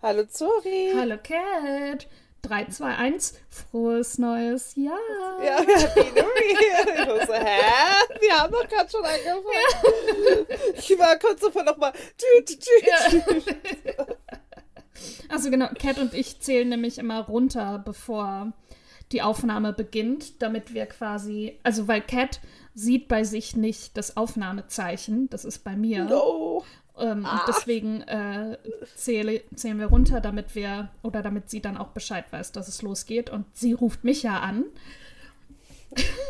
Hallo Zori. Hallo Cat. 3, 2, 1, frohes neues Jahr. Ja, Happy New Year. Ich so, hä? Wir haben doch gerade schon angefangen. Ja. Ich war kurz davor nochmal. Ja. Also genau, Cat und ich zählen nämlich immer runter, bevor die Aufnahme beginnt, damit wir quasi, also weil Cat sieht bei sich nicht das Aufnahmezeichen, das ist bei mir. No. Ähm, ah. Und deswegen äh, zähle, zählen wir runter, damit wir, oder damit sie dann auch Bescheid weiß, dass es losgeht. Und sie ruft mich ja an.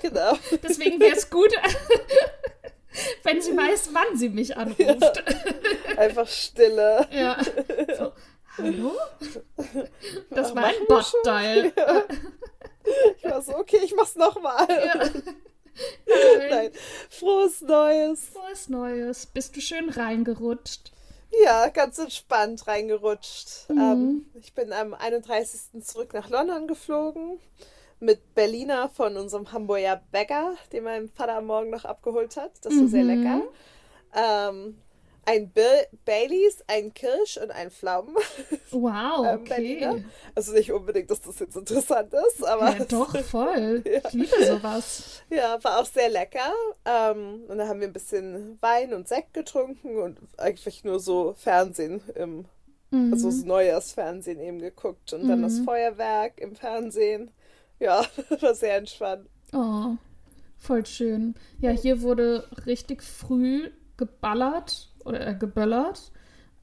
Genau. deswegen wäre es gut, wenn sie weiß, wann sie mich anruft. Ja. Einfach Stille. Ja. So, hallo? Das war ein Bot-Dial. Ja. Ich war so, okay, ich mach's nochmal. Ja. Nein. Frohes Neues. Frohes Neues. Bist du schön reingerutscht? Ja, ganz entspannt reingerutscht. Mhm. Ähm, ich bin am 31. zurück nach London geflogen mit Berliner von unserem Hamburger Bäcker, den mein Vater am Morgen noch abgeholt hat. Das war mhm. sehr lecker. Ähm, ein Bill Baileys, ein Kirsch und ein Pflaumen. Wow, ähm, okay. Also nicht unbedingt, dass das jetzt interessant ist, aber. Ja, doch, voll. ja. Ich liebe sowas. Ja, war auch sehr lecker. Ähm, und da haben wir ein bisschen Wein und Sekt getrunken und eigentlich nur so Fernsehen im, mhm. also so Neujahrsfernsehen eben geguckt und mhm. dann das mhm. Feuerwerk im Fernsehen. Ja, war sehr entspannt. Oh, voll schön. Ja, hier wurde richtig früh geballert äh, geböllert.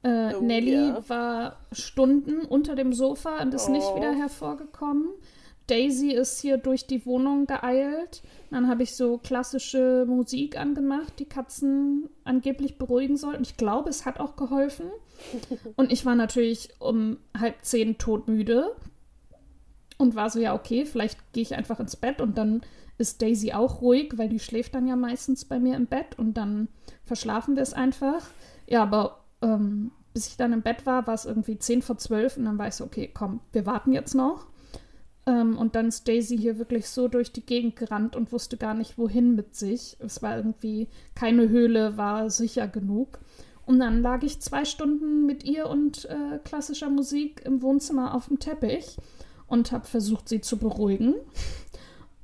Äh, oh, Nelly ja. war Stunden unter dem Sofa und ist oh. nicht wieder hervorgekommen. Daisy ist hier durch die Wohnung geeilt. Dann habe ich so klassische Musik angemacht, die Katzen angeblich beruhigen soll. Und ich glaube, es hat auch geholfen. Und ich war natürlich um halb zehn todmüde und war so, ja, okay, vielleicht gehe ich einfach ins Bett und dann ist Daisy auch ruhig, weil die schläft dann ja meistens bei mir im Bett und dann verschlafen wir es einfach. Ja, aber ähm, bis ich dann im Bett war, war es irgendwie 10 vor 12 und dann war ich so, okay, komm, wir warten jetzt noch. Ähm, und dann ist Daisy hier wirklich so durch die Gegend gerannt und wusste gar nicht, wohin mit sich. Es war irgendwie, keine Höhle war sicher genug. Und dann lag ich zwei Stunden mit ihr und äh, klassischer Musik im Wohnzimmer auf dem Teppich und habe versucht, sie zu beruhigen.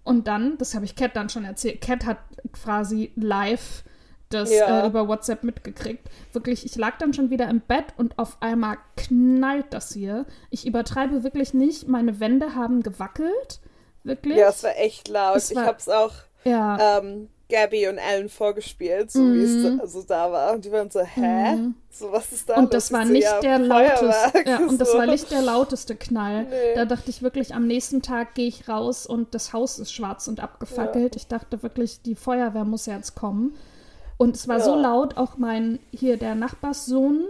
Und dann, das habe ich Cat dann schon erzählt, Cat hat quasi live das ja. äh, über WhatsApp mitgekriegt. Wirklich, ich lag dann schon wieder im Bett und auf einmal knallt das hier. Ich übertreibe wirklich nicht. Meine Wände haben gewackelt. Wirklich. Ja, es war echt laut. Es ich habe es auch ja. ähm, Gabby und Alan vorgespielt, so mhm. wie es mhm. da, also da war. Und die waren so, hä? Mhm. So, was ist da Und das war nicht ja, der lauteste. Ja, und so. das war nicht der lauteste Knall. Nee. Da dachte ich wirklich, am nächsten Tag gehe ich raus und das Haus ist schwarz und abgefackelt. Ja. Ich dachte wirklich, die Feuerwehr muss jetzt kommen. Und es war so laut, auch mein, hier der Nachbarssohn,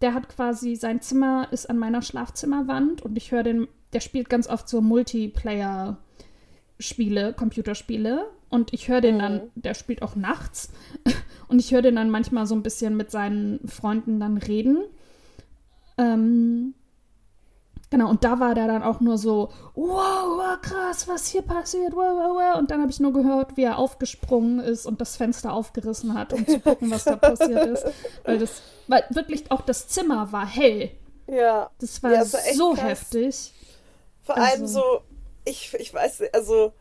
der hat quasi, sein Zimmer ist an meiner Schlafzimmerwand und ich höre den, der spielt ganz oft so Multiplayer-Spiele, Computerspiele. Und ich höre den mhm. dann, der spielt auch nachts. Und ich höre den dann manchmal so ein bisschen mit seinen Freunden dann reden. Ähm, Genau, und da war der dann auch nur so, wow, wow krass, was hier passiert, wow, wow, wow. Und dann habe ich nur gehört, wie er aufgesprungen ist und das Fenster aufgerissen hat, um zu gucken, was da passiert ist. Weil das, weil wirklich auch das Zimmer war hell. Ja. Das war, ja, das war so krass. heftig. Vor also. allem so, ich, ich weiß, also,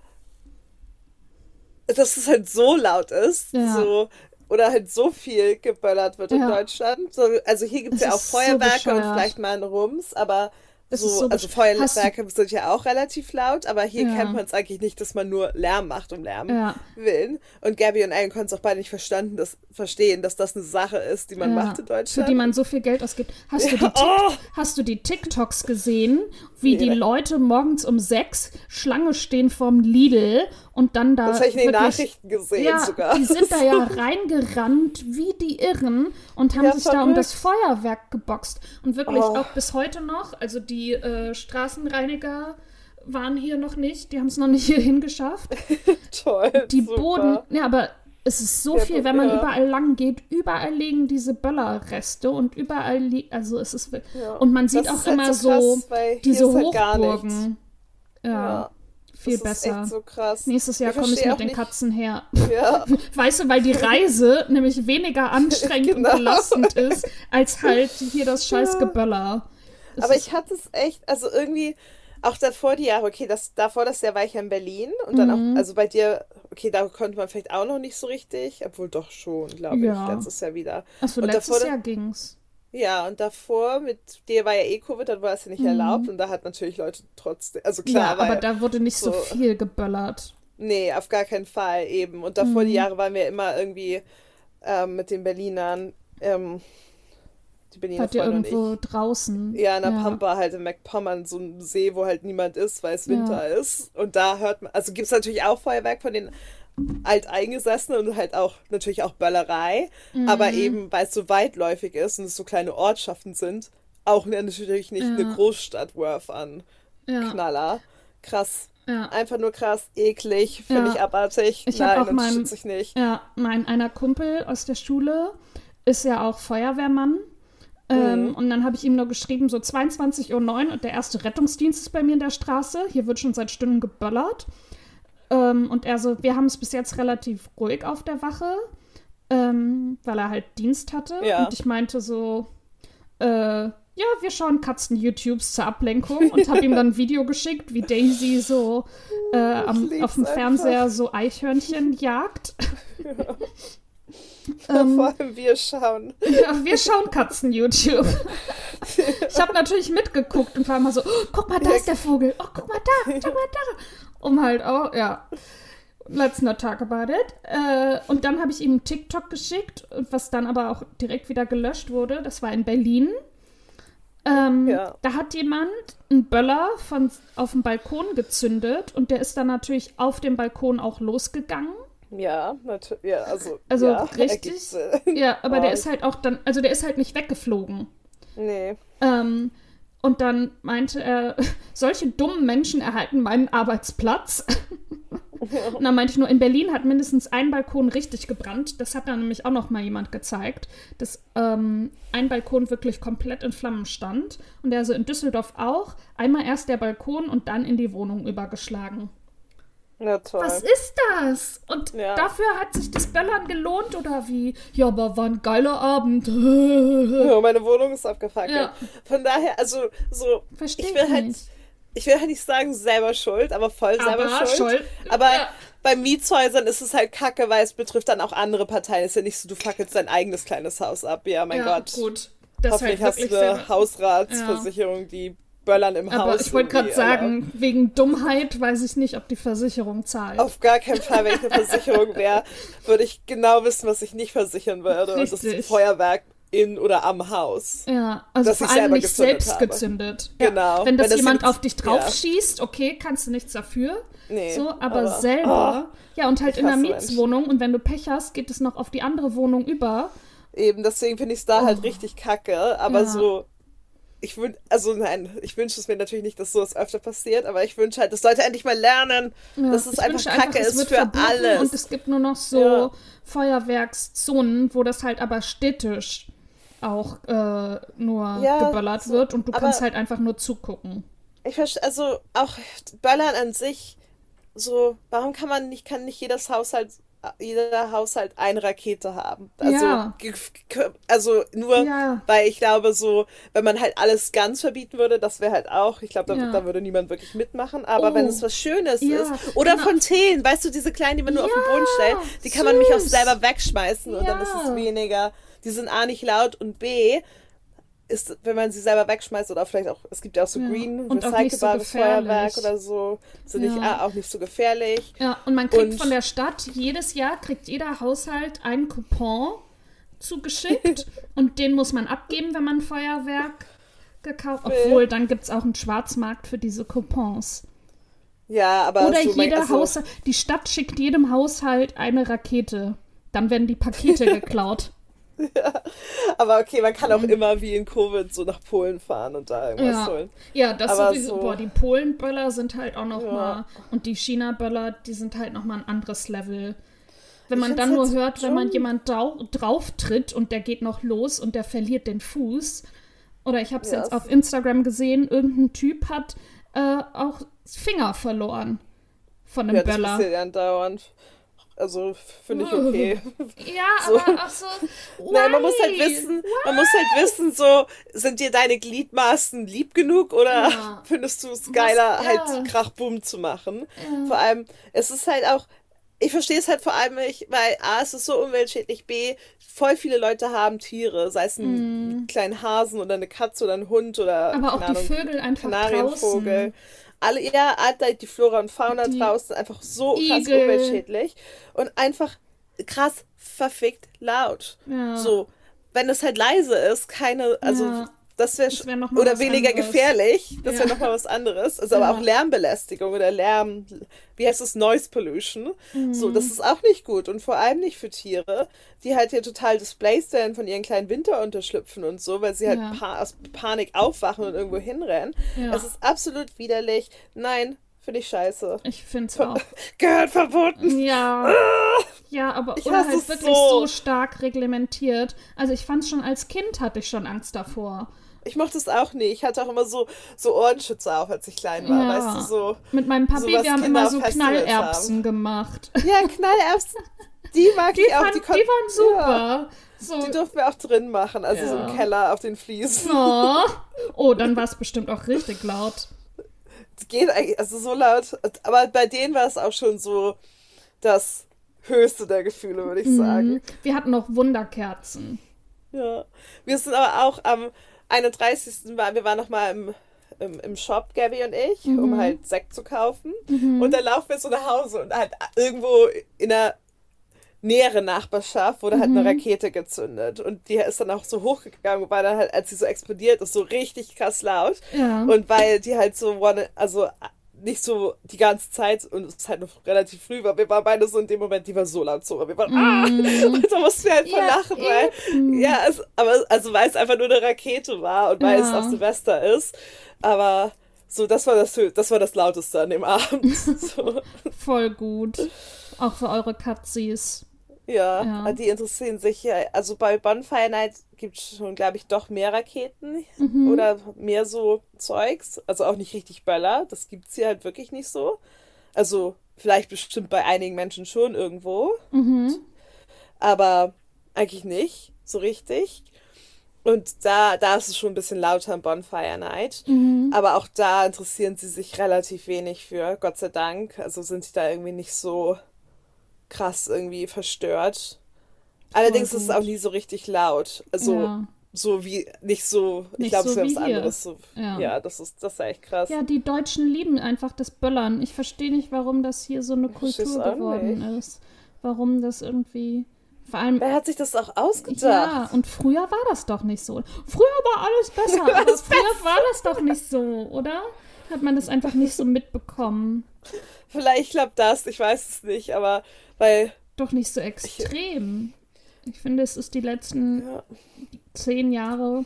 dass es halt so laut ist. Ja. So, oder halt so viel geböllert wird ja. in Deutschland. So, also hier gibt es ja auch Feuerwerke so und vielleicht mal einen Rums, aber so, so also Feuerwerke sind ja auch relativ laut, aber hier ja. kennt man es eigentlich nicht, dass man nur Lärm macht um Lärm ja. willen. Und Gabby und Alan konnten es auch beide nicht verstanden, dass, verstehen, dass das eine Sache ist, die man ja. macht in Deutschland. Für die man so viel Geld ausgibt. Hast, du, die oh! hast du die TikToks gesehen, wie die Leute morgens um sechs Schlange stehen vorm Lidl und dann da. Das habe ich in den Nachrichten gesehen ja, sogar. Die sind da ja reingerannt wie die Irren und haben ja, sich verrückt. da um das Feuerwerk geboxt. Und wirklich oh. auch bis heute noch, also die äh, Straßenreiniger waren hier noch nicht, die haben es noch nicht hierhin geschafft. Toll. Die super. Boden, ja, aber es ist so ja, viel, wenn man ja. überall lang geht, überall liegen diese Böllerreste und überall liegt, also es ist ja. und man sieht das auch immer halt so, krass, diese halt Hochburgen. ja. Viel das besser. Ist echt so krass. Nächstes Jahr komme ich mit den nicht. Katzen her. Ja. Weißt du, weil die Reise nämlich weniger anstrengend genau. und belastend ist, als halt hier das scheiß ja. Geböller. Aber ich hatte es echt, also irgendwie, auch davor die Jahre, okay, das, davor das Jahr war ich ja in Berlin und dann mhm. auch, also bei dir, okay, da konnte man vielleicht auch noch nicht so richtig, obwohl doch schon, glaube ja. ich, letztes Jahr wieder. Achso, letztes davor, Jahr ging's. Ja, und davor mit dir war ja eh Covid, dann war es ja nicht mhm. erlaubt und da hat natürlich Leute trotzdem, also klar. Ja, aber da wurde nicht so, so, viel geböllert. Nee, auf gar keinen Fall eben. Und davor mhm. die Jahre waren wir immer irgendwie ähm, mit den Berlinern ähm, die Berliner Hat ihr irgendwo draußen? Ja, in der ja. Pampa halt in McPommern, so ein See, wo halt niemand ist, weil es Winter ja. ist. Und da hört man, also gibt es natürlich auch Feuerwerk von den Alteingesessenen und halt auch natürlich auch Böllerei, mhm. aber eben, weil es so weitläufig ist und es so kleine Ortschaften sind, auch natürlich nicht ja. eine Großstadt Worth an. Knaller. Krass. Ja. Einfach nur krass, eklig, finde ja. ich abartig. Ich Nein, auch mein, ich nicht. Ja, mein einer Kumpel aus der Schule ist ja auch Feuerwehrmann ähm, mhm. Und dann habe ich ihm nur geschrieben, so 22.09 Uhr und der erste Rettungsdienst ist bei mir in der Straße. Hier wird schon seit Stunden geböllert. Ähm, und er so, wir haben es bis jetzt relativ ruhig auf der Wache, ähm, weil er halt Dienst hatte. Ja. Und ich meinte so, äh, ja, wir schauen Katzen-YouTubes zur Ablenkung und habe ihm dann ein Video geschickt, wie Daisy so äh, am, auf dem Fernseher so Eichhörnchen jagt. Ja. Ähm, Vor allem wir schauen. Ja, wir schauen Katzen-YouTube. ich habe natürlich mitgeguckt und war immer so, oh, guck mal, da ist der Vogel. Oh, guck mal da, schau mal da. Um halt auch, ja. Let's not talk about it. Äh, und dann habe ich ihm TikTok geschickt, was dann aber auch direkt wieder gelöscht wurde. Das war in Berlin. Ähm, ja. Da hat jemand einen Böller von, auf dem Balkon gezündet und der ist dann natürlich auf dem Balkon auch losgegangen. Ja, natürlich. Ja, also, also ja, richtig. Ja, aber der ist halt auch dann, also der ist halt nicht weggeflogen. Nee. Ähm, und dann meinte er, solche dummen Menschen erhalten meinen Arbeitsplatz. und dann meinte ich nur, in Berlin hat mindestens ein Balkon richtig gebrannt. Das hat dann nämlich auch noch mal jemand gezeigt, dass ähm, ein Balkon wirklich komplett in Flammen stand. Und der so in Düsseldorf auch. Einmal erst der Balkon und dann in die Wohnung übergeschlagen. Ja, toll. Was ist das? Und ja. dafür hat sich das Böllern gelohnt oder wie? Ja, aber war ein geiler Abend. ja, meine Wohnung ist abgefackelt. Ja. Von daher, also so, Versteh ich will halt, ich will halt nicht sagen selber schuld, aber voll aber selber schuld. schuld. Aber ja. bei Mietshäusern ist es halt kacke, weil es betrifft dann auch andere Parteien. Es ist ja nicht so, du fackelst dein eigenes kleines Haus ab. Ja, mein ja, Gott. gut. Das Hoffentlich halt hast du eine Hausratsversicherung, die Böllern im aber Haus. Ich wollte gerade sagen, aber. wegen Dummheit weiß ich nicht, ob die Versicherung zahlt. Auf gar keinen Fall, wenn ich eine Versicherung wäre, würde ich genau wissen, was ich nicht versichern würde. Richtig. Und das ist Feuerwerk in oder am Haus. Ja, also vor allem nicht selbst habe. gezündet. Genau. Ja, wenn das wenn jemand das auf dich draufschießt, ja. okay, kannst du nichts dafür. Nee, so, aber, aber selber. Oh, ja, und halt in der Mietswohnung. Und wenn du Pech hast, geht es noch auf die andere Wohnung über. Eben, deswegen finde ich es da halt oh. halt richtig kacke. Aber ja. so ich wünsche, also nein, ich wünsche es mir natürlich nicht, dass sowas öfter passiert, aber ich wünsche halt, dass Leute endlich mal lernen, ja, dass es einfach Kacke einfach, ist für alles. Und es gibt nur noch so ja. Feuerwerkszonen, wo das halt aber städtisch auch äh, nur ja, geböllert so, wird und du kannst halt einfach nur zugucken. Ich verstehe, also auch Böllern an sich, so, warum kann man nicht, kann nicht jedes Haushalt jeder Haushalt eine Rakete haben. Also, ja. also nur, ja. weil ich glaube, so, wenn man halt alles ganz verbieten würde, das wäre halt auch, ich glaube, da, ja. da, würde niemand wirklich mitmachen. Aber oh. wenn es was Schönes ist, oder genau. Fontänen, weißt du, diese kleinen, die man nur auf den Boden stellt, die kann man mich auch selber wegschmeißen und dann ist es weniger. Die sind A nicht laut und B, ist, wenn man sie selber wegschmeißt oder vielleicht auch, es gibt ja auch so ja. green, recycelbares so Feuerwerk oder so, sind ja. nicht, ah, auch nicht so gefährlich. Ja, und man kriegt und, von der Stadt, jedes Jahr kriegt jeder Haushalt einen Coupon zugeschickt und den muss man abgeben, wenn man Feuerwerk gekauft Obwohl, dann gibt es auch einen Schwarzmarkt für diese Coupons. Ja, aber Oder so jeder also, Haushalt, die Stadt schickt jedem Haushalt eine Rakete. Dann werden die Pakete geklaut. Ja, aber okay, man kann auch mhm. immer wie in Covid so nach Polen fahren und da irgendwas ja. holen. Ja, das aber sowieso. So, boah, die Polen-Böller sind halt auch noch ja. mal und die China-Böller, die sind halt noch mal ein anderes Level. Wenn man dann nur hört, wenn man jemand drauf tritt und der geht noch los und der verliert den Fuß. Oder ich habe es yes. jetzt auf Instagram gesehen, irgendein Typ hat äh, auch Finger verloren. von einem ja, Böller. Das passiert ja andauernd. Also finde ich okay. Ja, so. aber auch so. Nein, man muss halt wissen, Why? man muss halt wissen, so, sind dir deine Gliedmaßen lieb genug oder ja. findest du es geiler, ja. halt Krachbumm zu machen? Ja. Vor allem, es ist halt auch, ich verstehe es halt vor allem nicht, weil A, es ist so umweltschädlich, B, voll viele Leute haben Tiere, sei es ein mm. kleinen Hasen oder eine Katze oder ein Hund oder aber auch Ahnung, die Vögel einfach Kanarienvogel. Draußen alle, ja, die Flora und Fauna die draußen einfach so krass Igel. umweltschädlich und einfach krass verfickt laut. Ja. So, wenn es halt leise ist, keine, also ja. Das wäre wär oder weniger anderes. gefährlich, das ja. wäre nochmal was anderes. Also aber auch Lärmbelästigung oder Lärm, wie heißt es, Noise Pollution. Mhm. So, das ist auch nicht gut und vor allem nicht für Tiere, die halt hier total displaced werden von ihren kleinen Winterunterschlüpfen und so, weil sie halt pa aus Panik aufwachen und irgendwo hinrennen. Es ist absolut widerlich. Nein, Finde ich scheiße. Ich finde es auch. Gehört verboten. Ja. Ah! Ja, aber ich oder halt wirklich so. so. stark reglementiert. Also ich fand es schon als Kind hatte ich schon Angst davor. Ich mochte es auch nicht. Ich hatte auch immer so, so Ohrenschützer auf, als ich klein war. Ja. Weißt du, so. Mit meinem Papi, wir haben Kinder immer so Knallerbsen haben. gemacht. Ja, Knallerbsen. Die mag die ich auch. die, die waren super. Ja. So. Die durften wir auch drin machen, also ja. so im Keller auf den Fliesen. Oh, oh dann war es bestimmt auch richtig laut geht eigentlich, also so laut. Aber bei denen war es auch schon so das höchste der Gefühle, würde ich mhm. sagen. Wir hatten noch Wunderkerzen. Ja. Wir sind aber auch am 31. War, wir waren noch mal im, im, im Shop, Gabby und ich, mhm. um halt Sekt zu kaufen. Mhm. Und dann laufen wir so nach Hause und halt irgendwo in der nähere Nachbarschaft wurde halt mhm. eine Rakete gezündet und die ist dann auch so hochgegangen, weil dann halt, als sie so explodiert ist, so richtig krass laut. Ja. Und weil die halt so, also nicht so die ganze Zeit und es ist halt noch relativ früh war, wir waren beide so in dem Moment, die war so laut so, wir waren, mm. ah, und da mussten wir halt voll ja, lachen, weil, eben. ja, es, aber, also weil es einfach nur eine Rakete war und weil ja. es auch Silvester ist, aber so, das war das, das war das Lauteste an dem Abend. So. voll gut. Auch für eure Katzis. Ja, ja, die interessieren sich ja. Also bei Bonfire Night gibt es schon, glaube ich, doch mehr Raketen mhm. oder mehr so Zeugs. Also auch nicht richtig Böller. Das gibt es hier halt wirklich nicht so. Also vielleicht bestimmt bei einigen Menschen schon irgendwo. Mhm. Aber eigentlich nicht so richtig. Und da, da ist es schon ein bisschen lauter am Bonfire Night. Mhm. Aber auch da interessieren sie sich relativ wenig für, Gott sei Dank. Also sind sie da irgendwie nicht so krass irgendwie verstört. Allerdings ist es auch nie so richtig laut. Also ja. so wie, nicht so, nicht ich glaube, so es wäre was anderes. So, ja. ja. das ist, das ist echt krass. Ja, die Deutschen lieben einfach das Böllern. Ich verstehe nicht, warum das hier so eine Kultur geworden ist. Warum das irgendwie. Vor allem, Wer hat sich das auch ausgedacht? Ja, und früher war das doch nicht so. Früher war alles besser, aber früher war das doch nicht so, oder? Hat man das einfach nicht so mitbekommen? Vielleicht klappt das, ich weiß es nicht, aber weil. Doch nicht so extrem. Ich, ich finde, es ist die letzten ja. zehn Jahre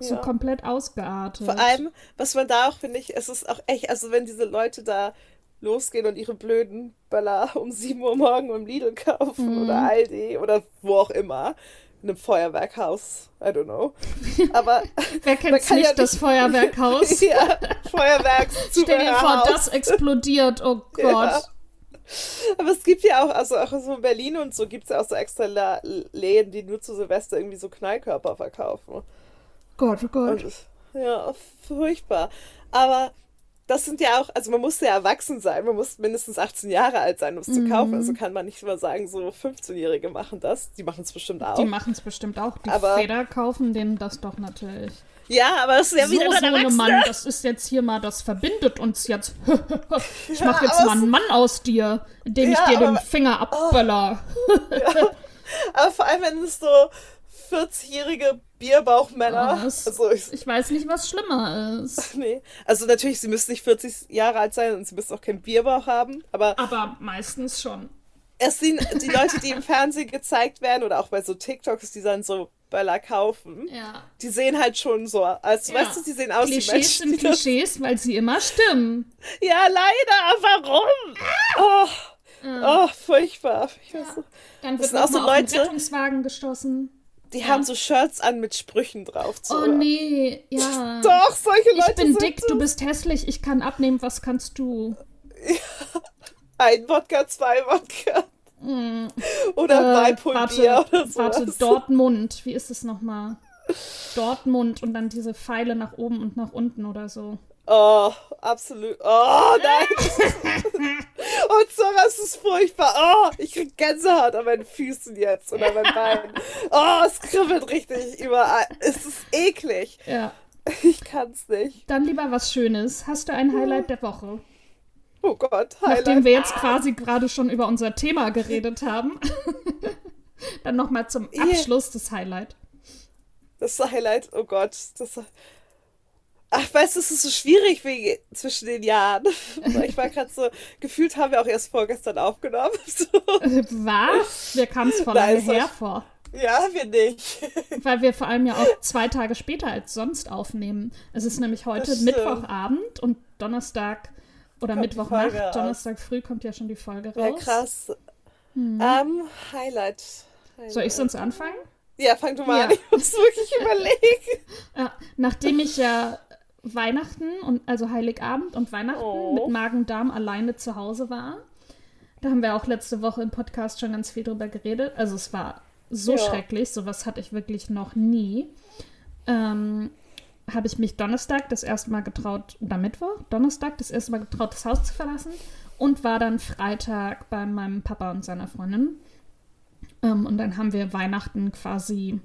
so ja. komplett ausgeartet. Vor allem, was man da auch, finde ich, es ist auch echt, also wenn diese Leute da losgehen und ihre blöden Böller um 7 Uhr morgen im Lidl kaufen mhm. oder Aldi oder wo auch immer. In einem Feuerwerkhaus. I don't know. Aber. Wer kennt nicht, ja das Feuerwerkhaus? ja, Feuerwerks. Stell dir vor, das explodiert. Oh Gott. Ja. Aber es gibt ja auch, also auch so in Berlin und so gibt es ja auch so extra La Läden, die nur zu Silvester irgendwie so Knallkörper verkaufen. Gott, oh Gott. Und, ja, furchtbar. Aber das sind ja auch, also man muss ja erwachsen sein, man muss mindestens 18 Jahre alt sein, um es mhm. zu kaufen. Also kann man nicht immer sagen, so 15-Jährige machen das. Die machen es bestimmt auch. Die machen es bestimmt auch. Die aber, Feder kaufen denen das doch natürlich. Ja, aber das ist ja wieder so, so Mann, das ist jetzt hier mal, das verbindet uns jetzt. ich mache jetzt mal einen Mann aus dir, indem ja, ich dir aber, den Finger abböller. Oh, ja. Aber vor allem, wenn es so 40-jährige Bierbauchmänner. Oh, also ich, ich, weiß nicht, was schlimmer ist. Nee. Also natürlich, sie müssen nicht 40 Jahre alt sein und sie müssen auch keinen Bierbauch haben, aber. Aber meistens schon. Es sind die Leute, die im Fernsehen gezeigt werden oder auch bei so TikToks, die dann so Böller kaufen. Ja. Die sehen halt schon so, als ja. weißt du, die sehen aus Klischees wie Menschen. sind Klischees, weil sie immer stimmen. Ja, leider. Warum? Oh, ja. oh furchtbar. Ich ja. Dann wird auch so Leute, auf Rettungswagen gestoßen. Die haben so Shirts an mit Sprüchen drauf. So. Oh nee, ja. Doch, solche Leute. Ich bin dick, das. du bist hässlich, ich kann abnehmen, was kannst du? Ja. Ein Wodka, zwei Wodka. Mm. Oder äh, Bier oder so. Warte, Dortmund. Wie ist es nochmal? Dortmund und dann diese Pfeile nach oben und nach unten oder so. Oh, absolut. Oh, nein. und so, das ist furchtbar. Oh, ich krieg Gänsehaut an meinen Füßen jetzt oder meinen Beinen. Oh, es kribbelt richtig überall. Es ist eklig. Ja. Ich kann's nicht. Dann lieber was Schönes. Hast du ein Highlight der Woche? Oh Gott, Highlight. Nachdem wir jetzt quasi gerade schon über unser Thema geredet haben. Dann nochmal zum Abschluss das Highlight. Das Highlight, oh Gott. Das, Ach, weißt du, es ist so schwierig wegen, zwischen den Jahren. Ich war gerade so, gefühlt haben wir auch erst vorgestern aufgenommen. So. Was? Wir kamen es voll lange her vor. Ja, wir nicht. Weil wir vor allem ja auch zwei Tage später als sonst aufnehmen. Es ist nämlich heute Mittwochabend und Donnerstag oder kommt Mittwochnacht, Donnerstag früh kommt ja schon die Folge raus. Ja, krass. Hm. Um, Highlight. Highlight. Soll ich sonst anfangen? Ja, fang du mal ja. an. Ich muss wirklich überlegen. Nachdem ich ja Weihnachten und also Heiligabend und Weihnachten oh. mit Magen-Darm alleine zu Hause war. Da haben wir auch letzte Woche im Podcast schon ganz viel drüber geredet. Also es war so ja. schrecklich, sowas hatte ich wirklich noch nie. Ähm, habe ich mich Donnerstag das erste Mal getraut, oder Mittwoch, Donnerstag das erste Mal getraut, das Haus zu verlassen und war dann Freitag bei meinem Papa und seiner Freundin. Ähm, und dann haben wir Weihnachten quasi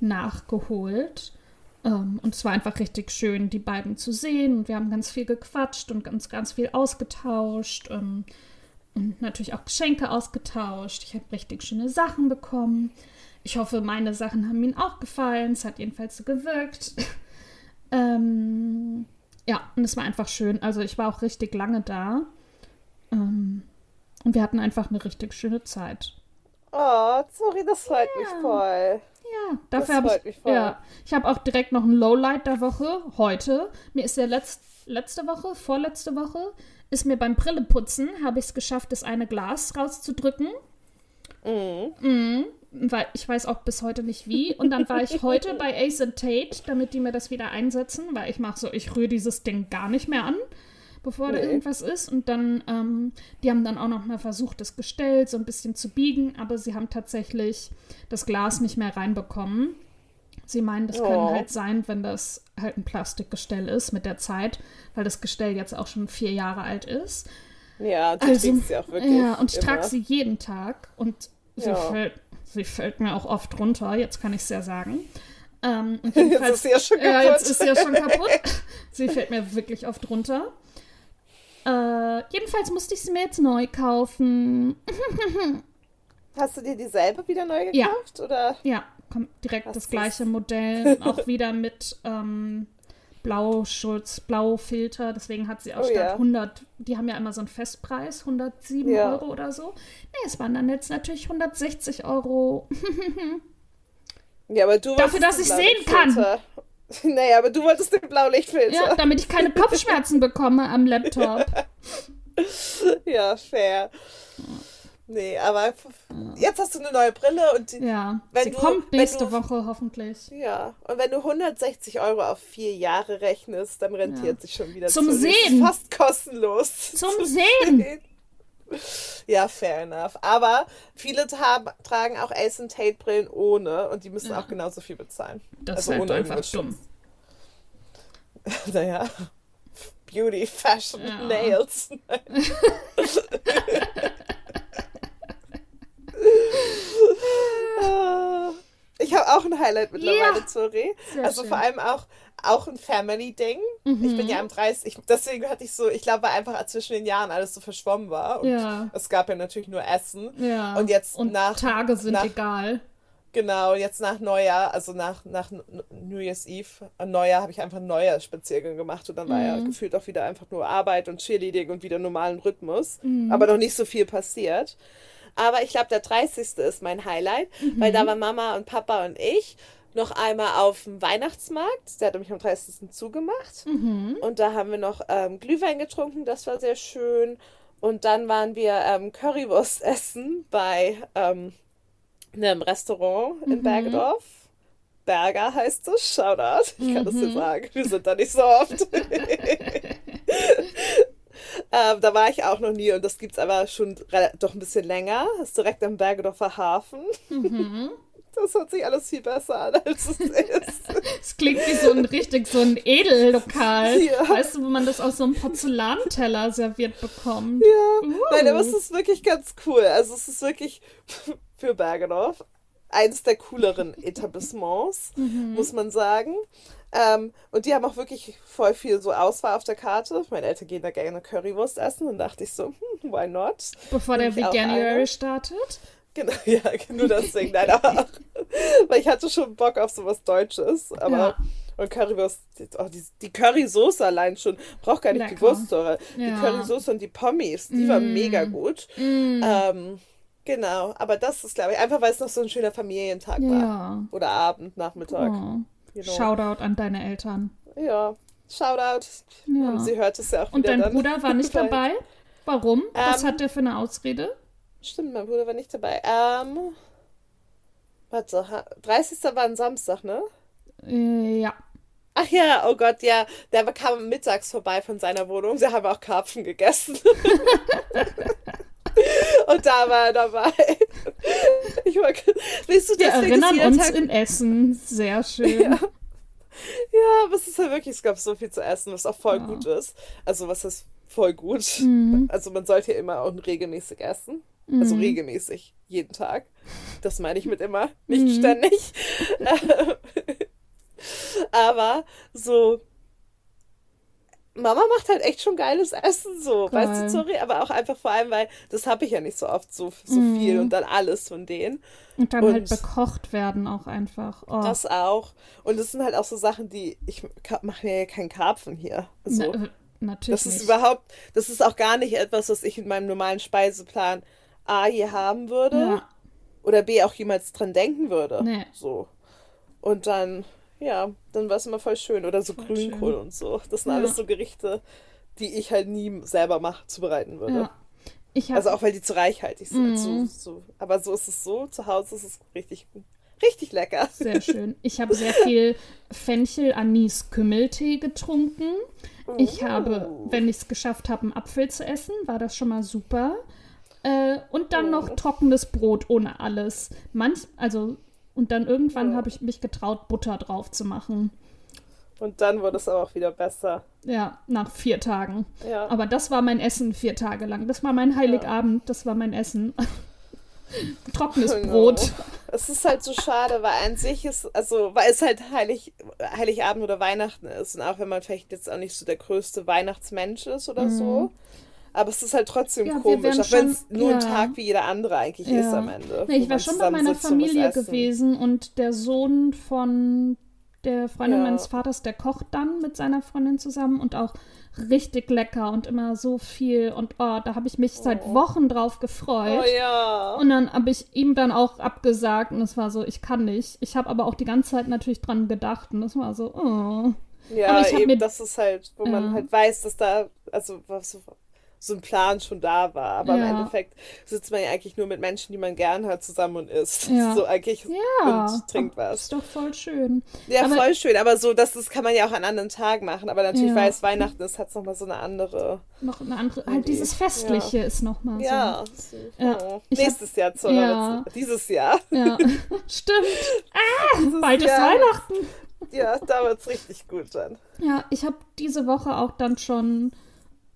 nachgeholt. Um, ähm, und es war einfach richtig schön, die beiden zu sehen. Und wir haben ganz viel gequatscht und ganz, ganz viel ausgetauscht. Um, ähm, und natürlich auch Geschenke ausgetauscht. Ich habe richtig schöne Sachen bekommen. Ich hoffe, meine Sachen haben ihm auch gefallen. Es hat jedenfalls so gewirkt. ähm, ja, und es war einfach schön. Also ich war auch richtig lange da. Ähm, und wir hatten einfach eine richtig schöne Zeit. Oh, sorry, das freut ja. mich voll. Ja, dafür habe ich. Ja, ich habe auch direkt noch ein Lowlight der Woche. Heute. Mir ist ja letzt, letzte Woche, vorletzte Woche, ist mir beim Brilleputzen, habe ich es geschafft, das eine Glas rauszudrücken. Mhm. Mhm. Weil ich weiß auch bis heute nicht wie. Und dann war ich heute bei Ace Tate, damit die mir das wieder einsetzen, weil ich mache so, ich rühre dieses Ding gar nicht mehr an bevor nee. da irgendwas ist. Und dann, ähm, die haben dann auch noch mal versucht, das Gestell so ein bisschen zu biegen, aber sie haben tatsächlich das Glas nicht mehr reinbekommen. Sie meinen, das oh. kann halt sein, wenn das halt ein Plastikgestell ist mit der Zeit, weil das Gestell jetzt auch schon vier Jahre alt ist. Ja, du also, sie auch wirklich. Ja, und ich trage sie jeden Tag und sie, ja. fällt, sie fällt mir auch oft runter, jetzt kann ich es ja sagen. Ähm, jetzt ist sie ja schon kaputt. Ja, jetzt ist sie ja schon kaputt. sie fällt mir wirklich oft runter. Äh, jedenfalls musste ich sie mir jetzt neu kaufen. Hast du dir dieselbe wieder neu gekauft? Ja, oder? ja kommt direkt Hast das gleiche Modell. auch wieder mit ähm, Blauschutz, Blaufilter. Deswegen hat sie auch oh, statt ja. 100, die haben ja immer so einen Festpreis, 107 ja. Euro oder so. Nee, es waren dann jetzt natürlich 160 Euro. ja, aber du Dafür, dass ich sehen kann. Naja, aber du wolltest den Blaulichtfilter. Ja, damit ich keine Kopfschmerzen bekomme am Laptop. ja, fair. Nee, aber jetzt hast du eine neue Brille und die, ja, wenn sie du, kommt nächste du, Woche hoffentlich. Ja, und wenn du 160 Euro auf vier Jahre rechnest, dann rentiert ja. sich schon wieder zum zu. Sehen. Fast kostenlos. Zum, zum Sehen. Sehen. Ja, fair enough. Aber viele tragen auch Ace und Tate Brillen ohne und die müssen ja. auch genauso viel bezahlen. Das also ist halt einfach dumm. naja. Beauty, Fashion, ja. Nails. ich habe auch ein Highlight mittlerweile, ja. sorry. Sehr also schön. vor allem auch auch ein Family-Ding. Mhm. Ich bin ja am 30. deswegen hatte ich so, ich glaube, einfach zwischen den Jahren alles so verschwommen war. Und ja. es gab ja natürlich nur Essen. Ja. Und jetzt und nach. Tage sind nach, egal. Genau, jetzt nach Neujahr, also nach, nach New Year's Eve, Neujahr habe ich einfach Neujahrspaziergang gemacht und dann mhm. war ja mhm. gefühlt auch wieder einfach nur Arbeit und Cheerleading und wieder normalen Rhythmus. Mhm. Aber noch nicht so viel passiert. Aber ich glaube, der 30. ist mein Highlight, mhm. weil da waren Mama und Papa und ich noch einmal auf dem Weihnachtsmarkt. Der hat nämlich am 30. zugemacht. Mhm. Und da haben wir noch ähm, Glühwein getrunken, das war sehr schön. Und dann waren wir ähm, Currywurst essen bei ähm, einem Restaurant in mhm. Bergedorf. Berger heißt es, Shoutout. Ich kann mhm. das dir sagen. Wir sind da nicht so oft. Ähm, da war ich auch noch nie und das gibt es aber schon doch ein bisschen länger. Das ist direkt am Bergedorfer Hafen. Mhm. Das hört sich alles viel besser an, als es ist. Es klingt wie so ein richtig, so ein Edellokal. Ja. Weißt du, wo man das auf so einem Porzellanteller serviert bekommt. Ja, uh. nein, aber es ist wirklich ganz cool. Also es ist wirklich für Bergedorf eines der cooleren Etablissements, mhm. muss man sagen. Ähm, und die haben auch wirklich voll viel so Auswahl auf der Karte. Meine Eltern gehen da gerne Currywurst essen und dachte ich so, hm, why not? Bevor der Veganuary startet? Genau, ja, nur deswegen, nein, aber weil ich hatte schon Bock auf sowas Deutsches, aber ja. und Currywurst, oh, die, die Currysoße allein schon, braucht gar nicht Lecker. die Wurstsäure. Ja. Die Currysoße und die Pommes, die mm. waren mega gut. Mm. Ähm, genau, aber das ist, glaube ich, einfach weil es noch so ein schöner Familientag ja. war. Oder Abend, Nachmittag. Oh. You know. Shoutout an deine Eltern. Ja, Shoutout. Ja. Sie hört es ja auch Und dein dann. Bruder war nicht dabei? Warum? Ähm, Was hat der für eine Ausrede? Stimmt, mein Bruder war nicht dabei. Ähm, warte, 30. war ein Samstag, ne? Äh, ja. Ach ja, oh Gott, ja. Der kam mittags vorbei von seiner Wohnung. Sie haben auch Karpfen gegessen. Und da war er dabei. Ich war, weißt du, Wir erinnern uns Tag... in Essen. Sehr schön. Ja. ja, aber es ist ja wirklich, es gab so viel zu essen, was auch voll ja. gut ist. Also was ist voll gut? Mhm. Also man sollte ja immer auch regelmäßig essen. Also mhm. regelmäßig, jeden Tag. Das meine ich mit immer, nicht mhm. ständig. Aber so, Mama macht halt echt schon geiles Essen, so, Geil. weißt du, sorry, aber auch einfach vor allem, weil das habe ich ja nicht so oft so, so mm. viel und dann alles von denen. Und dann halt und halt bekocht werden auch einfach. Oh. Das auch. Und das sind halt auch so Sachen, die, ich mache mir ja keinen Karpfen hier. Also, Na, äh, natürlich. Das ist nicht. überhaupt, das ist auch gar nicht etwas, was ich in meinem normalen Speiseplan A hier haben würde ja. oder B auch jemals dran denken würde. Nee. So. Und dann, ja, dann war es immer voll schön. Oder so voll Grünkohl schön. und so. Das sind ja. alles so Gerichte, die ich halt nie selber mach, zubereiten würde. Ja. Also auch weil die zu reichhaltig sind. Mhm. So, so. Aber so ist es so. Zu Hause ist es richtig Richtig lecker. Sehr schön. Ich habe sehr viel Fenchel-Anis-Kümmeltee getrunken. Ich habe, oh. wenn ich es geschafft habe, einen Apfel zu essen, war das schon mal super. Äh, und dann oh. noch trockenes Brot ohne alles. Manch, also, und dann irgendwann oh. habe ich mich getraut, Butter drauf zu machen. Und dann wurde es aber auch wieder besser. Ja, nach vier Tagen. Ja. Aber das war mein Essen vier Tage lang. Das war mein Heiligabend, ja. das war mein Essen. Trockenes oh, Brot. Es ist halt so schade, weil an sich ist, also, weil es halt Heilig, Heiligabend oder Weihnachten ist. Und auch wenn man vielleicht jetzt auch nicht so der größte Weihnachtsmensch ist oder mhm. so. Aber es ist halt trotzdem ja, komisch, auch wenn es nur ja. ein Tag wie jeder andere eigentlich ja. ist am Ende. Nee, ich war schon bei meiner Familie gewesen und der Sohn von der Freundin meines Vaters, der kocht dann mit seiner Freundin zusammen und auch richtig lecker und immer so viel. Und oh, da habe ich mich oh. seit Wochen drauf gefreut. Oh ja. Und dann habe ich ihm dann auch abgesagt und es war so, ich kann nicht. Ich habe aber auch die ganze Zeit natürlich dran gedacht und das war so, oh. Ja, eben, mir, das ist halt, wo man halt weiß, dass da, also was, so ein Plan schon da war. Aber ja. im Endeffekt sitzt man ja eigentlich nur mit Menschen, die man gern hat, zusammen und isst. Ja. So eigentlich ja. und trinkt was. Ist doch voll schön. Ja, aber, voll schön. Aber so, das, das kann man ja auch an anderen Tagen machen. Aber natürlich, ja. weil es Weihnachten ist, hat es nochmal so eine andere. Noch eine andere. Halt dieses Festliche ist nochmal so. Ja. Oh. Nächstes hab, Jahr, zur ja. Dieses Jahr. Ja. Stimmt. Ah, bald ist Weihnachten. Ja, da wird es richtig gut dann. Ja, ich habe diese Woche auch dann schon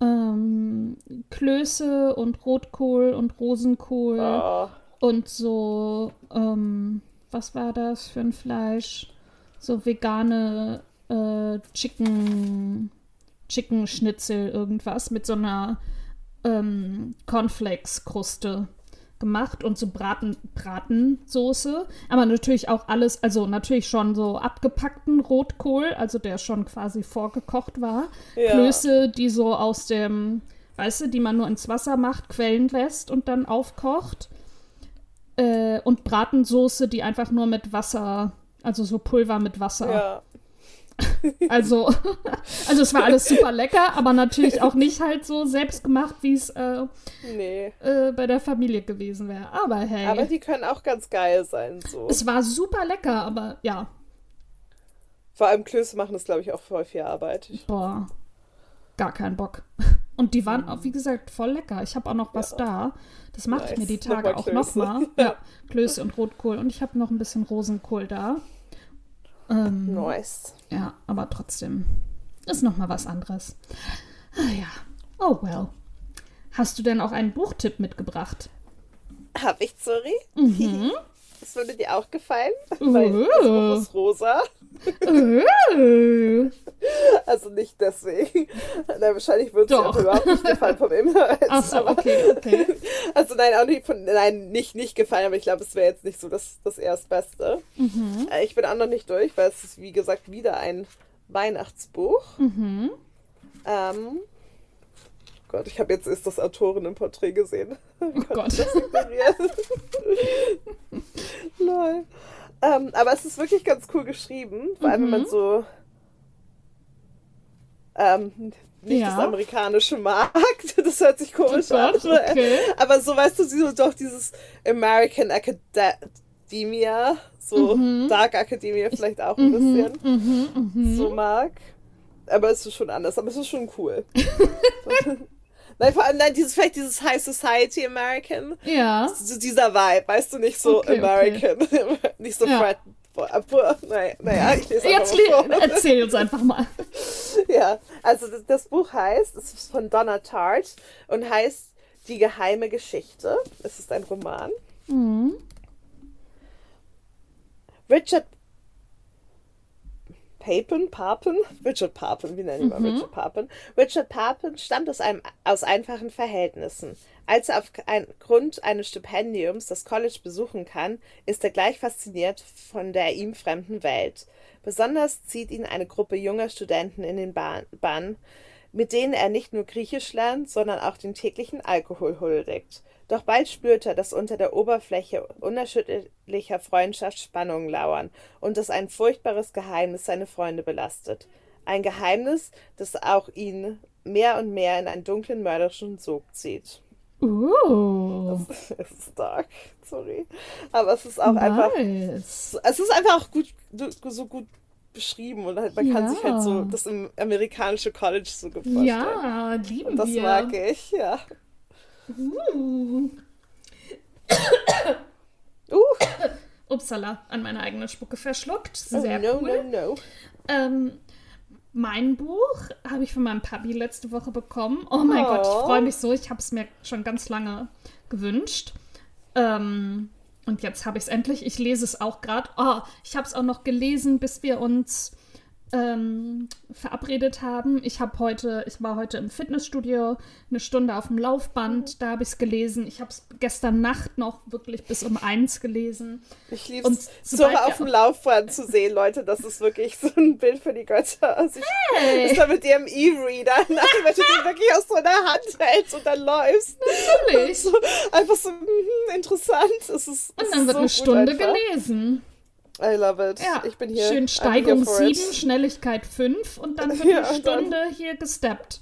ähm, Klöße und Rotkohl und Rosenkohl oh. und so, ähm, was war das für ein Fleisch? So vegane äh, Chicken, Chicken Schnitzel, irgendwas mit so einer ähm, Cornflakes-Kruste gemacht und so Braten, Bratensoße. Aber natürlich auch alles, also natürlich schon so abgepackten Rotkohl, also der schon quasi vorgekocht war. Ja. Klöße, die so aus dem, weißt du, die man nur ins Wasser macht, quellen lässt und dann aufkocht. Äh, und Bratensoße, die einfach nur mit Wasser, also so Pulver mit Wasser. Ja. Also, also es war alles super lecker, aber natürlich auch nicht halt so selbst gemacht, wie es äh, nee. äh, bei der Familie gewesen wäre. Aber hey. Aber die können auch ganz geil sein. So. Es war super lecker, aber ja. Vor allem Klöße machen das, glaube ich, auch voll viel Arbeit. Boah, gar keinen Bock. Und die waren auch, wie gesagt, voll lecker. Ich habe auch noch was ja. da. Das mache nice. ich mir die Tage auch nochmal. Ja, Klöße und Rotkohl. Und ich habe noch ein bisschen Rosenkohl da. Ähm, nice. Ja, aber trotzdem ist nochmal was anderes. Ah ja. Oh well. Hast du denn auch einen Buchtipp mitgebracht? Hab ich, sorry. Mhm. Das würde dir auch gefallen, uh. weil das Buch ist rosa. Also nicht deswegen. Na, wahrscheinlich würde es auch überhaupt nicht gefallen vom Inhalt. Ach so, okay, okay. Also nein, auch nicht von, nein, nicht, nicht gefallen, aber ich glaube, es wäre jetzt nicht so das, das Erstbeste. Mhm. Äh, ich bin auch noch nicht durch, weil es ist, wie gesagt, wieder ein Weihnachtsbuch. Mhm. Ähm, Gott, ich habe jetzt erst das Autorinnenporträt gesehen. Oh Gott. Das Lol. Ähm, aber es ist wirklich ganz cool geschrieben, vor allem mhm. wenn man mhm. so ähm, nicht ja. das amerikanische mag. Das hört sich komisch oh Gott, an. Okay. Aber so weißt du, so doch dieses American Academia, so mhm. Dark Academia vielleicht auch ein mhm. bisschen mhm, mhm. so mag. Aber es ist schon anders, aber es ist schon cool. Nein, vor allem nein, dieses, vielleicht dieses High Society American. Ja. So dieser Vibe, weißt du, nicht so okay, American. Okay. nicht so ja. Fred. Naja, naja, ich lese Jetzt vor. erzähl uns einfach mal. ja, also das, das Buch heißt, es ist von Donna Tartt und heißt Die geheime Geschichte. Es ist ein Roman. Mhm. Richard Papen, Papen, Richard Papen, wie nennen wir mhm. Richard Papen? Richard Papen stammt aus, einem, aus einfachen Verhältnissen. Als er aufgrund eines Stipendiums das College besuchen kann, ist er gleich fasziniert von der ihm fremden Welt. Besonders zieht ihn eine Gruppe junger Studenten in den Bann, mit denen er nicht nur Griechisch lernt, sondern auch den täglichen Alkohol huldigt. Doch bald spürt er, dass unter der Oberfläche unerschütterlicher Freundschaft Spannungen lauern und dass ein furchtbares Geheimnis seine Freunde belastet. Ein Geheimnis, das auch ihn mehr und mehr in einen dunklen, mörderischen Sog zieht. Uh. Es, ist dark, sorry. Aber es ist auch nice. einfach. Es ist einfach auch gut, so gut beschrieben und halt, man ja. kann sich halt so das im amerikanische College so vorstellen. Ja, lieben und das wir. mag ich, ja. Uh. uh. Upsala, an meine eigene Spucke verschluckt. Sehr oh, no, cool. No, no. Ähm, mein Buch habe ich von meinem Papi letzte Woche bekommen. Oh mein oh. Gott, ich freue mich so. Ich habe es mir schon ganz lange gewünscht. Ähm, und jetzt habe ich es endlich. Ich lese es auch gerade. Oh, ich habe es auch noch gelesen, bis wir uns ähm, verabredet haben. Ich habe heute, ich war heute im Fitnessstudio eine Stunde auf dem Laufband, da habe ich es gelesen. Ich habe es gestern Nacht noch wirklich bis um eins gelesen. Ich liebe es, so auf dem Laufband zu sehen, Leute. Das ist wirklich so ein Bild für die Götter. Also ich, hey. Ist da mit ihrem E-Reader, wenn du den wirklich aus so einer Hand hältst und dann läufst. Natürlich. So, einfach so mm, interessant. Es ist, und dann wird so eine Stunde einfach. gelesen. I love it. Ja, ich bin hier. Schön Steigung 7, Schnellligkeit 5 und dann wird ja, eine Stunde dann, hier gesteppt.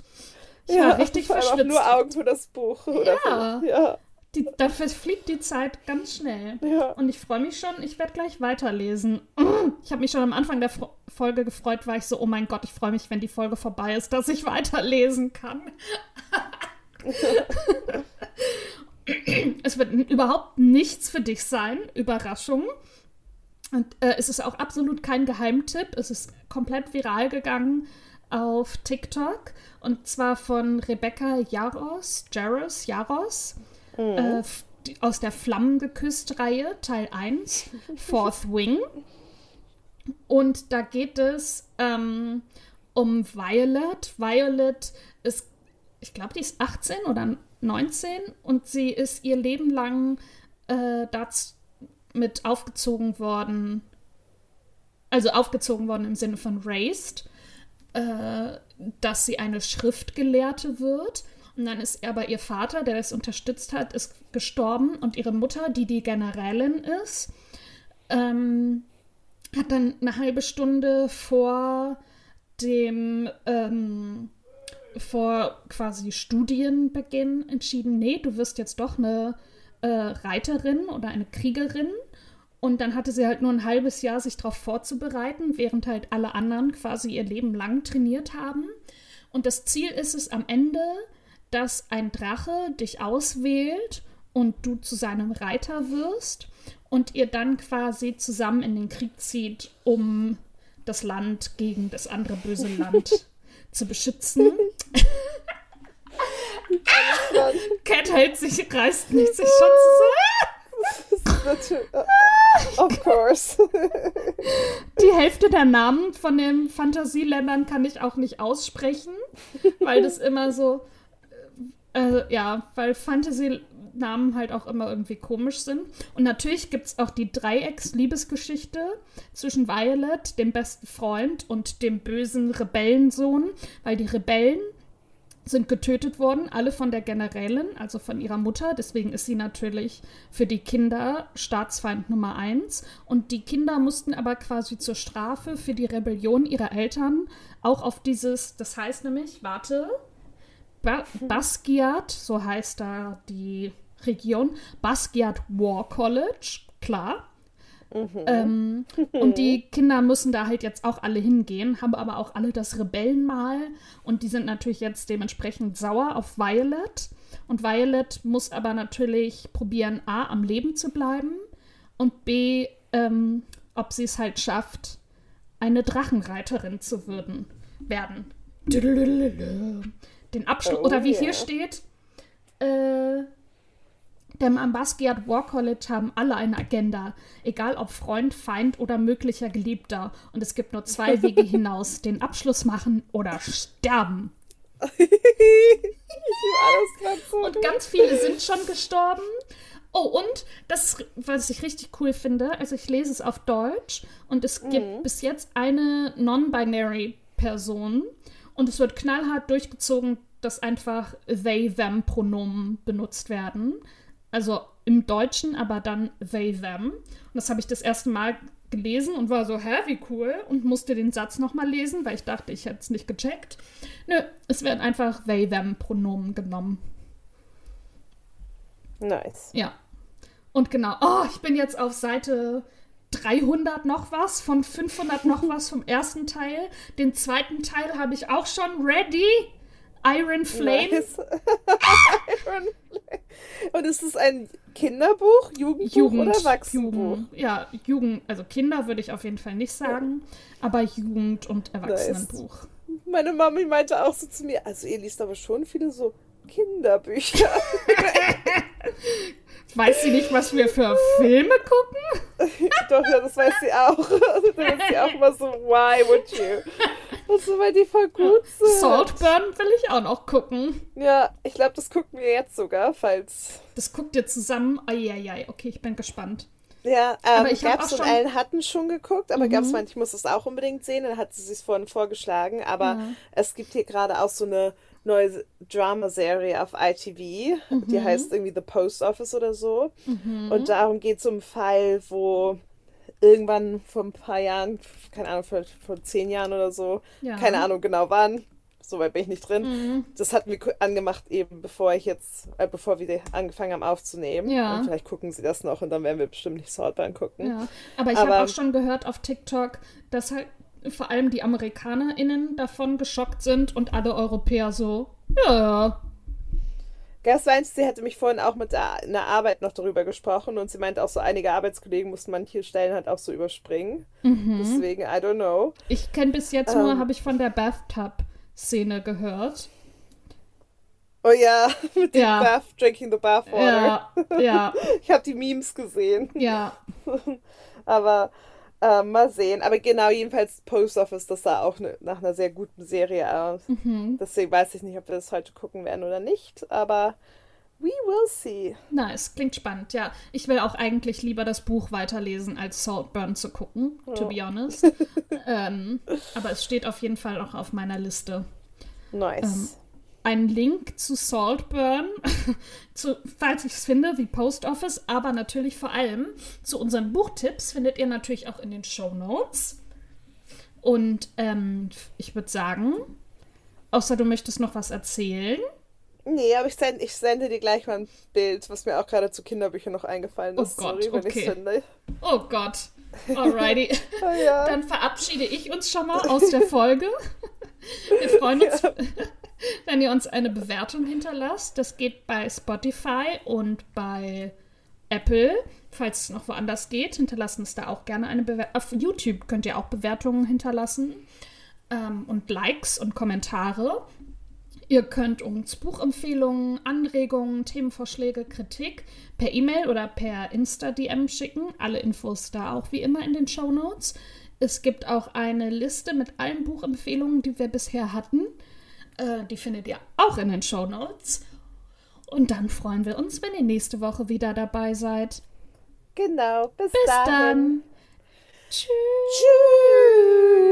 Ich ja, war richtig verschwitzt. nur Augen für das Buch. Oder ja. Ja. Die, dafür fliegt die Zeit ganz schnell. Ja. Und ich freue mich schon, ich werde gleich weiterlesen. Ich habe mich schon am Anfang der Folge gefreut, war ich so, oh mein Gott, ich freue mich, wenn die Folge vorbei ist, dass ich weiterlesen kann. es wird überhaupt nichts für dich sein. Überraschung. Und äh, es ist auch absolut kein Geheimtipp. Es ist komplett viral gegangen auf TikTok. Und zwar von Rebecca Jaros, Jaros, Jaros, mhm. äh, aus der Flammen geküsst Reihe, Teil 1, Fourth Wing. Und da geht es ähm, um Violet. Violet ist, ich glaube, die ist 18 oder 19 und sie ist ihr Leben lang äh, dazu mit aufgezogen worden, also aufgezogen worden im Sinne von raised, äh, dass sie eine Schriftgelehrte wird. Und dann ist aber ihr Vater, der das unterstützt hat, ist gestorben und ihre Mutter, die die Generälin ist, ähm, hat dann eine halbe Stunde vor dem ähm, vor quasi Studienbeginn entschieden, nee, du wirst jetzt doch eine äh, Reiterin oder eine Kriegerin. Und dann hatte sie halt nur ein halbes Jahr, sich darauf vorzubereiten, während halt alle anderen quasi ihr Leben lang trainiert haben. Und das Ziel ist es am Ende, dass ein Drache dich auswählt und du zu seinem Reiter wirst und ihr dann quasi zusammen in den Krieg zieht, um das Land gegen das andere böse Land zu beschützen. Cat hält sich, reißt nicht sich schon zusammen. of course. Die Hälfte der Namen von den Fantasieländern kann ich auch nicht aussprechen, weil das immer so, äh, ja, weil Fantasy-Namen halt auch immer irgendwie komisch sind. Und natürlich gibt es auch die Dreiecks-Liebesgeschichte zwischen Violet, dem besten Freund, und dem bösen Rebellensohn, weil die Rebellen sind getötet worden, alle von der Generälin, also von ihrer Mutter. Deswegen ist sie natürlich für die Kinder Staatsfeind Nummer eins. Und die Kinder mussten aber quasi zur Strafe für die Rebellion ihrer Eltern auch auf dieses, das heißt nämlich, warte, ba Basquiat, so heißt da die Region, Basquiat War College, klar, Mhm. Ähm, und die Kinder müssen da halt jetzt auch alle hingehen, haben aber auch alle das Rebellenmal und die sind natürlich jetzt dementsprechend sauer auf Violet. Und Violet muss aber natürlich probieren, A, am Leben zu bleiben und B, ähm, ob sie es halt schafft, eine Drachenreiterin zu würden, werden. Den Abschluss, oh, oder wie yeah. hier steht, äh, denn am Basquiat War College haben alle eine Agenda, egal ob Freund, Feind oder möglicher Geliebter. Und es gibt nur zwei Wege hinaus: den Abschluss machen oder sterben. und ganz viele sind schon gestorben. Oh, und das, was ich richtig cool finde, also ich lese es auf Deutsch und es mhm. gibt bis jetzt eine non-binary Person und es wird knallhart durchgezogen, dass einfach they-them Pronomen benutzt werden. Also im Deutschen, aber dann they, them. Und das habe ich das erste Mal gelesen und war so, hä, wie cool. Und musste den Satz nochmal lesen, weil ich dachte, ich hätte es nicht gecheckt. Nö, es werden einfach they, them Pronomen genommen. Nice. Ja. Und genau, oh, ich bin jetzt auf Seite 300 noch was, von 500 noch was vom ersten Teil. Den zweiten Teil habe ich auch schon ready. Iron Flame. Nice. Iron Flame. Und ist es ein Kinderbuch, Jugendbuch Jugend, oder Erwachsenenbuch? Jugend, ja, Jugend, also Kinder würde ich auf jeden Fall nicht sagen, aber Jugend- und Erwachsenenbuch. Nice. Meine Mami meinte auch so zu mir, also ihr liest aber schon viele so Kinderbücher. weiß sie nicht, was wir für Filme gucken? Doch, ja, das weiß sie auch. da ist sie auch immer so, why would you? Und so, weil die voll gut sind. Saltburn will ich auch noch gucken. Ja, ich glaube, das gucken wir jetzt sogar, falls. Das guckt ihr zusammen. Eieiei, okay, ich bin gespannt. Ja, ähm, aber ich Gabs und Ellen hatten schon geguckt, aber mhm. Gabs meinte, ich muss es auch unbedingt sehen. Dann hat sie sich vorhin vorgeschlagen. Aber mhm. es gibt hier gerade auch so eine neue Drama-Serie auf ITV. Mhm. Die heißt irgendwie The Post Office oder so. Mhm. Und darum geht es um einen Fall, wo irgendwann vor ein paar Jahren, keine Ahnung, vor, vor zehn Jahren oder so, ja. keine Ahnung genau wann, soweit bin ich nicht drin. Mhm. Das hatten wir angemacht eben, bevor ich jetzt, äh, bevor wir angefangen haben aufzunehmen. Ja. Und vielleicht gucken sie das noch und dann werden wir bestimmt nicht Saltburn gucken. Ja. Aber ich habe auch schon gehört auf TikTok, dass halt vor allem die AmerikanerInnen davon geschockt sind und alle Europäer so, ja, Gas meinte, sie hätte mich vorhin auch mit einer Arbeit noch darüber gesprochen und sie meinte auch so, einige Arbeitskollegen mussten manche Stellen halt auch so überspringen. Mhm. Deswegen, I don't know. Ich kenne bis jetzt um, nur, ähm. habe ich von der Bathtub-Szene gehört. Oh ja, mit dem ja. Bath, drinking the bathwater. Ja, ja. ich habe die Memes gesehen. Ja. Aber äh, mal sehen. Aber genau, jedenfalls Post Office, das sah auch ne, nach einer sehr guten Serie aus. Mhm. Deswegen weiß ich nicht, ob wir das heute gucken werden oder nicht. Aber we will see. Nice, klingt spannend, ja. Ich will auch eigentlich lieber das Buch weiterlesen, als Saltburn zu gucken, oh. to be honest. ähm, aber es steht auf jeden Fall auch auf meiner Liste. Nice. Ähm, einen Link zu Saltburn, zu, falls ich es finde, wie Post Office, aber natürlich vor allem zu unseren Buchtipps findet ihr natürlich auch in den Show Notes. Und ähm, ich würde sagen, außer du möchtest noch was erzählen. Nee, aber ich, send, ich sende dir gleich mal ein Bild, was mir auch gerade zu Kinderbüchern noch eingefallen ist. Oh Gott, Sorry, okay. finde. Oh Gott. Alrighty. ja. Dann verabschiede ich uns schon mal aus der Folge. Wir freuen uns. Ja. wenn ihr uns eine Bewertung hinterlasst. Das geht bei Spotify und bei Apple. Falls es noch woanders geht, hinterlassen es da auch gerne eine Bewertung. Auf YouTube könnt ihr auch Bewertungen hinterlassen ähm, und Likes und Kommentare. Ihr könnt uns Buchempfehlungen, Anregungen, Themenvorschläge, Kritik per E-Mail oder per Insta-DM schicken. Alle Infos da auch wie immer in den Show Notes. Es gibt auch eine Liste mit allen Buchempfehlungen, die wir bisher hatten. Äh, die findet ihr auch in den Show Notes. Und dann freuen wir uns, wenn ihr nächste Woche wieder dabei seid. Genau, bis, bis dann. dann. Tschüss. Tschüss.